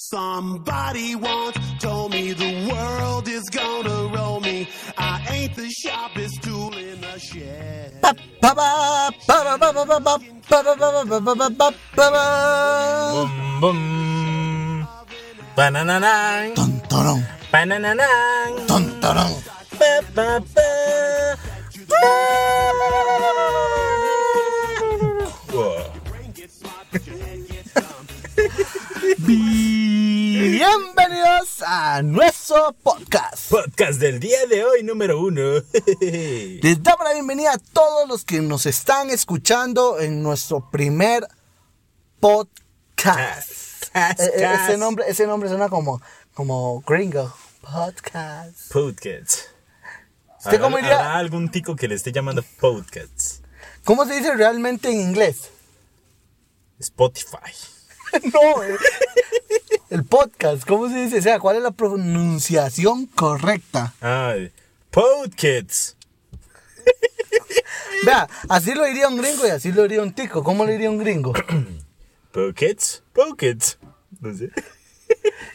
Somebody once told me the world is gonna roll me. I ain't the sharpest tool in the shed. Boom, boom. Whoa. A nuestro podcast. Podcast del día de hoy, número uno. Les damos la bienvenida a todos los que nos están escuchando en nuestro primer podcast. Eh, eh, ese nombre, ese nombre suena como, como gringo. Podcast. Podcast. ¿Usted cómo ¿Habrá- diría? habrá algún tico que le esté llamando podcast? ¿Cómo se dice realmente en inglés? Spotify. no, eh. El podcast, ¿cómo se dice? O sea, ¿cuál es la pronunciación correcta? Ah, Podcasts. Vea, así lo diría un gringo y así lo diría un tico. ¿Cómo lo diría un gringo? Pockets. Pockets. No sé.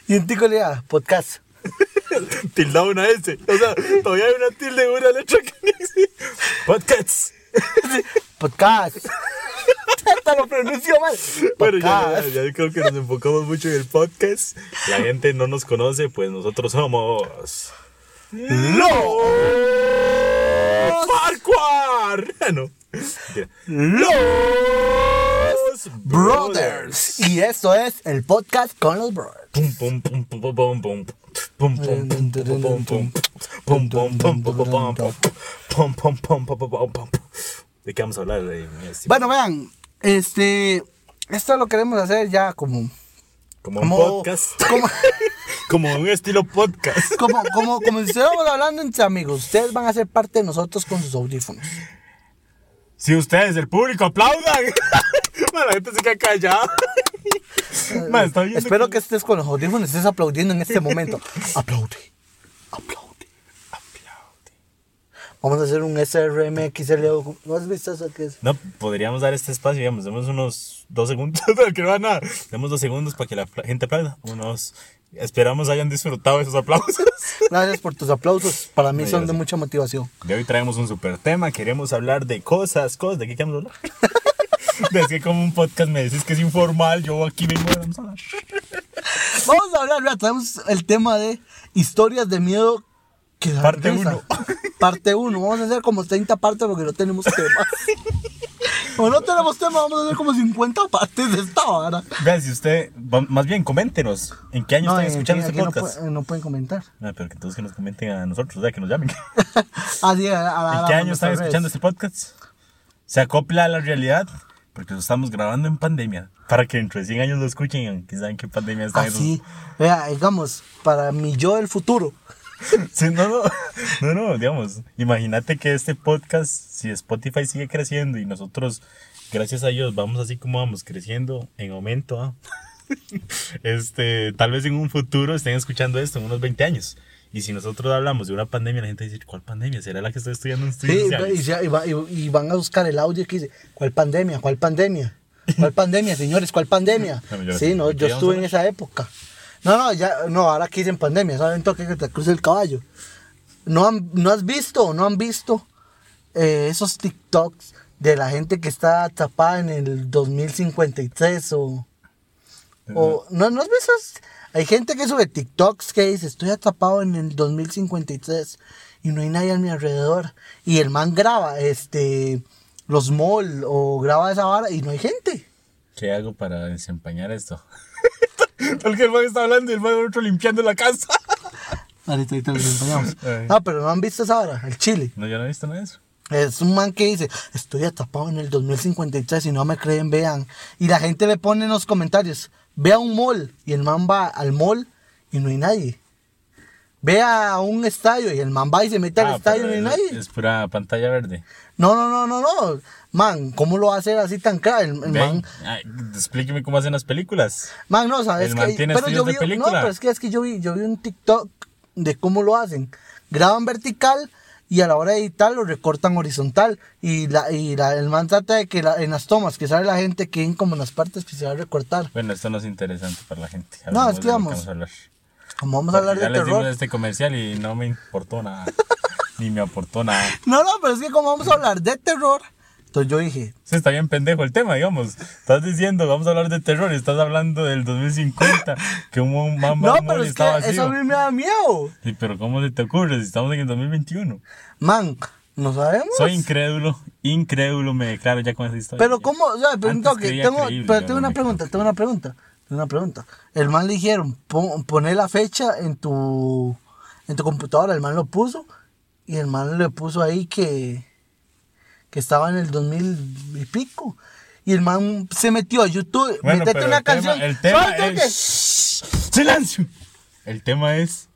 Y un tico le diría podcast. Tilda una S. O sea, todavía hay una tilde en una letra que no existe. Podcasts. Podcast. Hasta lo pronuncio mal. Bueno, ya, ya, creo que nos enfocamos mucho en el podcast. La gente no nos conoce, pues nosotros somos. ¡Los Farquhar! Ah, no. Los Brothers. Y esto es el podcast con los brothers. Pum, pum, pum, pum, pum, pum, pum. Pum, pum, pum, pum, pum, pum. Pum, pum, pum, pum, pum, pum, pum. Pum, pum, ¿De qué vamos a hablar? eh? Bueno, vean, este. Esto lo queremos hacer ya como. Como un podcast. como, Como un estilo podcast. como, como, como si estuviéramos hablando entre amigos. Ustedes van a ser parte de nosotros con sus audífonos. Si ustedes, el público, aplaudan. Man, la gente se queda callada. Man, viendo Espero que estés con los audífonos, estés aplaudiendo en este momento. Aplaude, aplaude. Vamos a hacer un SRMXL. ¿No has visto eso que es? No, podríamos dar este espacio, digamos, demos unos dos segundos, que no va nada. Demos dos segundos para que la gente aplauda. Unos. Esperamos hayan disfrutado esos aplausos. Gracias por tus aplausos. Para mí no, son de sé. mucha motivación. De hoy traemos un super tema. Queremos hablar de cosas, cosas. ¿De qué queremos hablar? es que como un podcast me decís que es informal, yo aquí vengo vamos a hablar. vamos a hablar, tenemos el tema de historias de miedo que Parte 1. Parte 1. Vamos a hacer como 30 partes porque no tenemos tema. Como no tenemos tema, vamos a hacer como 50 partes de esta vara. Vean, si usted, más bien coméntenos, ¿en qué año están en escuchando este no podcast? pu- No, pueden comentar. Ah, pero que entonces que nos comenten a nosotros, o sea, que nos llamen. Ah, sí, a- a- a- ¿En qué año están escuchando este podcast? ¿Se acopla a la realidad? Porque lo estamos grabando en pandemia. Para que dentro de 100 años lo escuchen, que saben qué pandemia está. Así, vea, digamos, para mi yo del futuro. Sí, no, no, no, no, digamos, imagínate que este podcast, si Spotify sigue creciendo y nosotros, gracias a Dios, vamos así como vamos creciendo en aumento, ¿ah? este, tal vez en un futuro estén escuchando esto en unos 20 años. Y si nosotros hablamos de una pandemia, la gente dice, ¿cuál pandemia? ¿Será la que estoy estudiando en estudios Sí, sociales?" y, ya- y va- y- y van a buscar el audio que dice, ¿cuál pandemia? ¿Cuál pandemia? ¿Cuál pandemia, señores? ¿Cuál pandemia? No, Sí, no, ¿qué yo estuve en esa época. No, no, ya, no, ahora aquí dicen pandemia, saben toque que te cruce el caballo. ¿No, han- no has visto no han visto eh, esos TikToks de la gente que está atrapada en el 2053 o... o no, ¿No has visto? Hay gente que sube TikToks que dice, estoy atrapado en el 2053 y no hay nadie a mi alrededor. Y el man graba este los malls o graba esa vara y no hay gente. ¿Qué hago para desempañar esto? Porque el man está hablando y el man otro limpiando la casa. Ahorita, ahorita lo acompañamos. No, pero no han visto esa vara, el chile. No, yo no he visto nada de eso. Es un man que dice, estoy atrapado en el 2053 y no me creen, vean. Y la gente le pone en los comentarios, ve a un mall. Y el man va al mall y no hay nadie. Ve a un estadio y el man va y se mete al Ah, estadio y pero no hay es, nadie. es pura pantalla verde. No, no, no, no, no. Man, ¿cómo lo va a hacer así tan caro? El, el man, ay, explíqueme cómo hacen las películas. man, no, sabes El que. man tiene pero yo estudios de vi, no, película. pero es que es que yo vi, yo vi un TikTok de cómo lo hacen. Graban vertical y a la hora de editar lo recortan horizontal. Y, la, y la- el man trata de que la- en las tomas que sale la gente queden como en las partes que se va a recortar. Bueno, esto no es interesante para la gente. No, Hablemos es que lo vamos. a hablar. Como vamos a hablar ya de les dimos terror. este comercial y no me importó nada. Ni me aportó nada. No, no, pero es que como vamos a hablar de terror, entonces yo dije, Sí, está bien pendejo el tema, digamos. Estás diciendo, vamos a hablar de terror y estás hablando del 2050, que un man no, pero es que vacío. eso a mí me da miedo. Sí, pero ¿cómo se te ocurre si estamos en el 2021? Man, no sabemos. Soy incrédulo, incrédulo, me declaro ya con esa historia. Pero cómo, o sea, pero Antes creía tengo, pero tengo una pregunta, tengo una pregunta, una pregunta. El man le dijeron, pon, poné la fecha en tu, en tu computadora, el man lo puso y el man le puso ahí que, que estaba en el 2000 y pico. Y el man se metió a YouTube, Bueno, metete pero una el tema- canción. el tema Suave, toque. es- ¡Silencio! El tema es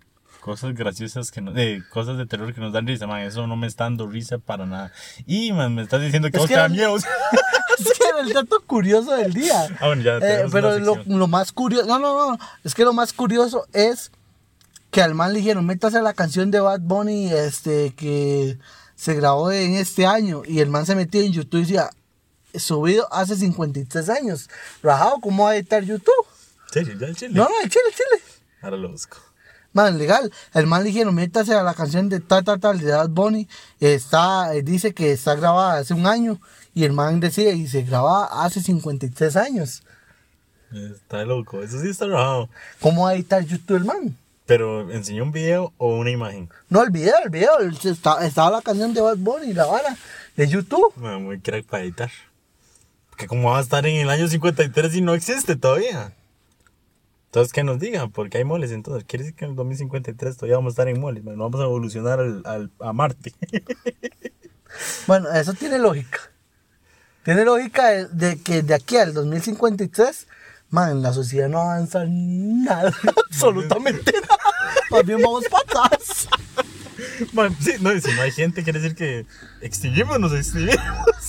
cosas graciosas que no, eh, cosas de terror que nos dan risa, man. Eso no me está dando risa para nada. Y, man, me estás diciendo que Es vos que te da era- miedo. es que era el dato curioso del día. Ah, bueno, ya Eh, pero lo, lo más curioso, no, no, no, es que lo más curioso es que al man le dijeron, métase a la canción de Bad Bunny este, que se grabó en este año. Y el man se metió en YouTube y decía, subido hace 53 años. Rajado, ¿cómo va a editar YouTube? Sí, ya el chile. No, no, el chile, el chile. Ahora lo busco. Man, legal. El man le dijeron, métase a la canción de tal, tal, tal, de Bad Bunny. Está, eh, dice que está grabada hace un año. Y el man decía, y se grababa hace 53 años. Está loco, eso sí está raro. ¿Cómo va a editar YouTube el man? Pero, ¿enseñó un video o una imagen? No, el video, el video. está- estaba la canción de Bad Bunny, la vara, de YouTube. Man, muy crack para editar. Porque cómo va a estar en el año 53 si no existe todavía. Entonces, que nos digan, porque hay moles entonces. Quiere decir que en el 2053 todavía vamos a estar en moles, man. No vamos a evolucionar al, al- a Marte. Bueno, eso tiene lógica. Tiene lógica de, de que de aquí al 2053, man, la sociedad no avanza nada, absolutamente nada. Más bien vamos atrás. Man, sí, no, y si no hay gente, quiere decir que extinguimos, nos extinguimos.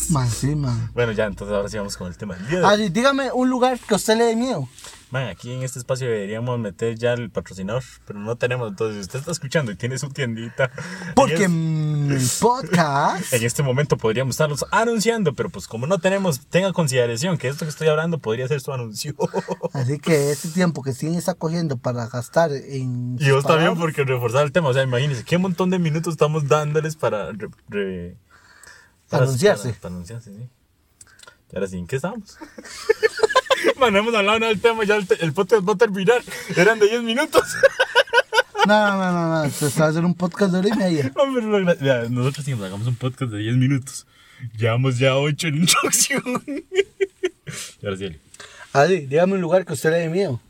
Man, sí, man. Bueno, ya, entonces ahora sí vamos con el tema del día. de. Así, dígame un lugar que a usted le dé miedo. Man, aquí en este espacio deberíamos meter ya el patrocinador, pero no tenemos. Entonces, si usted está escuchando y tiene su tiendita. Porque en, el podcast. en este momento podríamos estarlos anunciando, pero pues como no tenemos, tenga consideración que esto que estoy hablando podría ser su anuncio. Así que ese tiempo que Steven está cogiendo para gastar en. y vos también, porque reforzar el tema. O sea, imagínense qué montón de minutos estamos dándoles para. re- re- para- Anunciarse. Para, para anunciarse, sí. Y ahora sí, ¿en qué estamos? Man, no hemos hablado nada del tema, ya el, el podcast va a terminar. Eran de 10 minutos. No, no, no, no. Se va a hacer un podcast de hora y media. Gra- vea, nosotros dijimos, hagamos un podcast de 10 minutos. Llevamos ya 8 en introducción. y ahora sí, Eli, Así, dígame un lugar que a usted le dé miedo.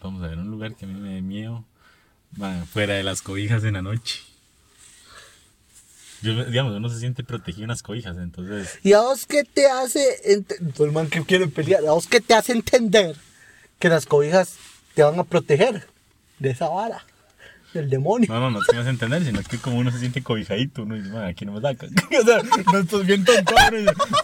vamos a ver un lugar que a mí me dé miedo. Fuera de las cobijas en la noche. Yo, digamos, uno se siente protegido en las cobijas, entonces... ¿Y a vos qué te hace, todo el man que quiere pelear, a vos qué te hace entender que las cobijas te van a proteger de esa vara, del demonio? No, no, no te vas a entender, sino que como uno se siente cobijadito, uno dice, man, aquí no me sacan. o sea, no estás bien tonto,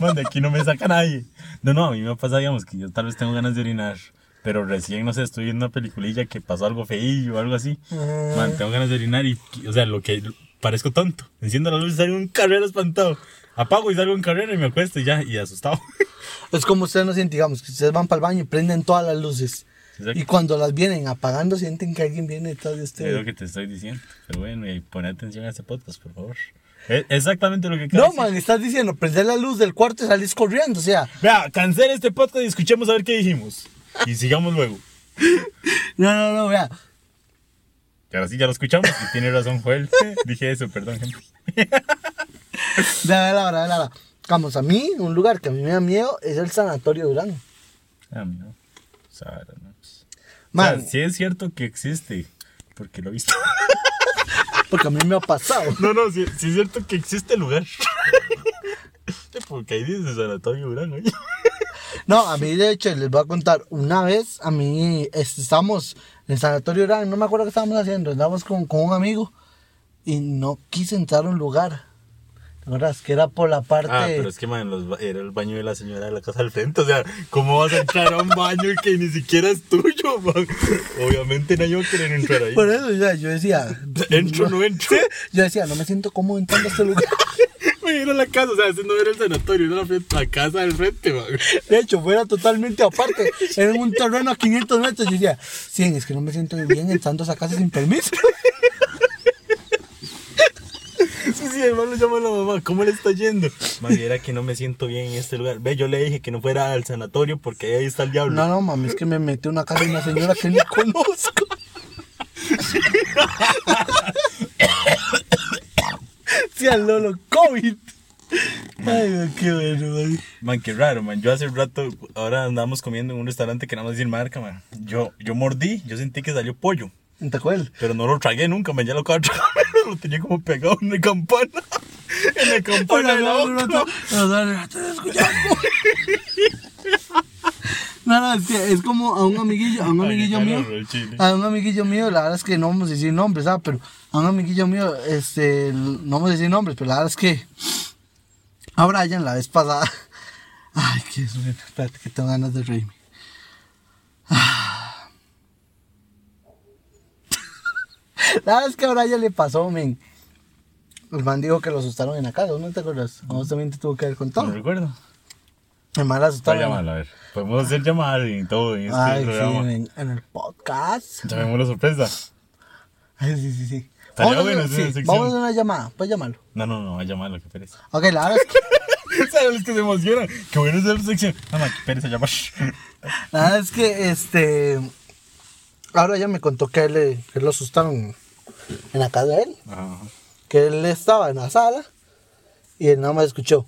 man, de aquí no me saca nadie. No, no, a mí me pasa, digamos, que yo tal vez tengo ganas de orinar, pero recién, no sé, estoy viendo una peliculilla que pasó algo feillo o algo así. Man, tengo ganas de orinar y, o sea, lo que parezco tonto. Enciendo la luz y salgo en carrera espantado. Apago y salgo en carrera y me acuesto y ya, y asustado. Es como ustedes no sienten, digamos, que ustedes van para el baño y prenden todas las luces. Exacto. Y cuando las vienen apagando, sienten que alguien viene detrás de Es lo ustedes. que te estoy diciendo. Pero bueno, y pon atención a este podcast, por favor. Es exactamente lo que No, decir. man, estás diciendo, prender la luz del cuarto y salís corriendo, o sea. Vea, cancela este podcast y escuchemos a ver qué dijimos. Y sigamos luego. No, no, no, vea. Ahora sí ya lo escuchamos y tiene razón Joel. Dije eso, perdón, gente. Vea, la vea la. Vamos, a mí, un lugar que a mí me da miedo es el Sanatorio Durán. A mí no. Sara, no. Man, O sea, sí es cierto que existe, porque lo he visto. porque a mí me ha pasado. No, no, sí, sí es cierto que existe el lugar. Porque ahí dice Sanatorio Durán, oye. No, a mí de hecho les voy a contar, una vez a mí estábamos en Sanatorio Durán, no me acuerdo qué estábamos haciendo, estábamos con, con un amigo y no quise entrar a un lugar. ¿Te acuerdas? Que era por la parte... Ah, pero es que, man, los era el baño de la señora de la casa al frente. O sea, ¿cómo vas a entrar a un baño que ni siquiera es tuyo, man? Obviamente no yo querer entrar ahí. Por eso, o sea, yo decía, entro, no entro. Sí, Yo decía, no me siento cómodo entrando a este lugar. Ir a la casa, o sea, ese no era el sanatorio, era la, casa del frente, man. De hecho, fuera totalmente aparte. Era en un terreno a 500 metros. Yo decía, sí, es que no me siento bien entrando a esa casa sin permiso. Sí, sí, hermano, llama a la mamá. ¿Cómo le está yendo? Man, era que no me siento bien en este lugar. Ve, yo le dije que no fuera al sanatorio porque ahí está el diablo. No, no, mami, es que me metí a una casa de una señora que ni conozco. Sí, al Lolo, COVID. Ay, no, qué bueno, man. Man, qué raro, man. Yo hace rato, ahora andamos comiendo en un restaurante que no vamos a decir marca, man. Yo, yo mordí, yo sentí que salió pollo. ¿En Tacuel? Pero no lo tragué nunca, man. Ya lo acabo de tragar, lo tenía como pegado en la campana. En la campana de la boca. No, no, es como a un amiguillo, a un amiguillo mío, a un amiguillo mío, la verdad es que no vamos a decir nombres, ¿sabes? Pero a un amiguillo mío, este, no vamos a decir nombres, pero la verdad es que a Brian la vez pasada, ay, qué suena, espérate que tengo ganas de reírme. Ah. La verdad es que a Brian le pasó, men. El man dijo que lo asustaron en la casa, ¿no te acuerdas? Vos también te tuvo que haber No contado. recuerdo. El man la Voy a asustaron. llamarlo, a ver. Podemos hacer llamar y todo en este Ay, sí, en, en el podcast. Llamemos la sorpresa. Ay, sí, sí, sí. Vamos, a bueno hacer, hacer una sí, sección. vamos a hacer una llamada, puedes llamarlo. No, no, no, a llamarlo, que pereza. Ok, la verdad es que, ¿Sabes los que se emocionan? Qué bueno es la sección. No, no, que pereza llamar. la verdad es que, este, ahora ya me contó que a él, que lo asustaron en la casa de él, Ajá. que él estaba en la sala y él nada más escuchó.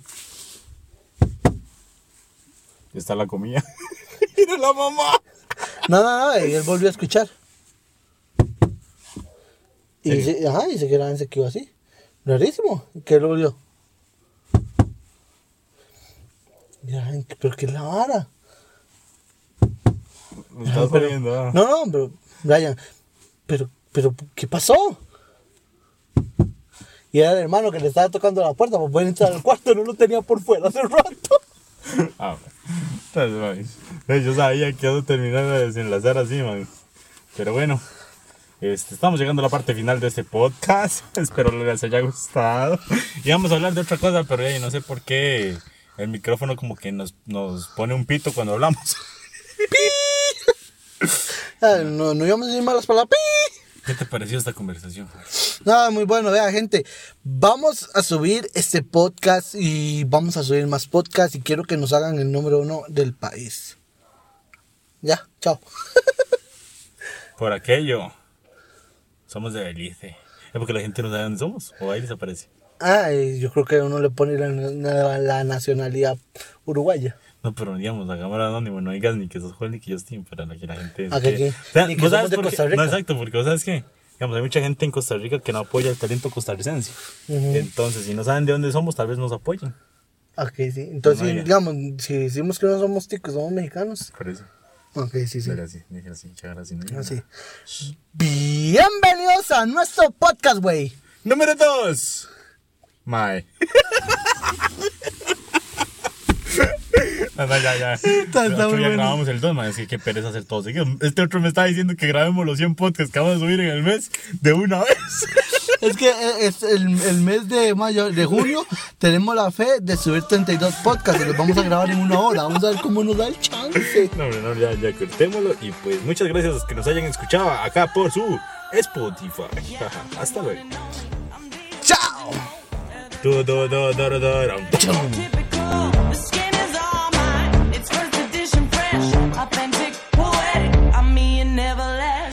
Está la comida. Mira la mamá. No, no, no, y él volvió a escuchar. Y se, ajá, y se quedaba se quedó así. Rarísimo, que él volvió. Mira, pero qué es la vara. Me estás Pero- poniendo. ah. No, no, pero, Brian, pero, pero, ¿qué pasó? Y era el hermano que le estaba tocando la puerta para poder entrar al cuarto, no lo tenía por fuera hace rato. Ah, man, Yo sabía que iba a terminar de desenlazar así, man. Pero bueno, este, estamos llegando a la parte final de este podcast. Espero les haya gustado. Y vamos a hablar de otra cosa, pero ya no sé por qué el micrófono como que nos, nos pone un pito cuando hablamos. Ah, No, no íbamos a decir malas palabras. ¡Pi! ¿Qué te pareció esta conversación? Nada, muy bueno, vea gente, vamos a subir este podcast y vamos a subir más podcasts y quiero que nos hagan el número uno del país. Ya, chao. Por aquello. Somos de Belice. Es porque la gente no sabe dónde somos. O ahí desaparece. Ah, y yo creo que uno le pone la, la- la nacionalidad uruguaya. No, pero digamos, la cámara anónimo, no digas ni que sos Juan ni que Justin para que la gente... Ah, que- que- O sea, ni que ¿vos somos sabes de qué? Costa Rica. No, exacto, porque sabes que, digamos, hay mucha gente en Costa Rica que no apoya el talento costarricense. Ujú. Entonces, si no saben de dónde somos, tal vez nos apoyen. Ok, sí. Entonces, No, ya. digamos, si decimos que no somos ticos, somos mexicanos. Por eso. Ok, sí, sí. Así, así, así. ¿no? Así. Bienvenidos a nuestro podcast, güey. Número 2. Mae. No, ya, ya. está muy ya bueno. grabamos el 2, man. Es que qué pereza hacer todo seguido. Este otro me está diciendo que grabemos los 100 podcasts que vamos a subir en el mes de una vez. Es que eh, es el, el mes de mayo, de junio, tenemos la fe de subir 32 podcasts y los vamos a grabar en una hora. Vamos a ver cómo nos da el chance. No, no, ya, ya cortémoslo. Y pues muchas gracias a los que nos hayan escuchado acá por su Spotify. Hasta luego. ¡Chao!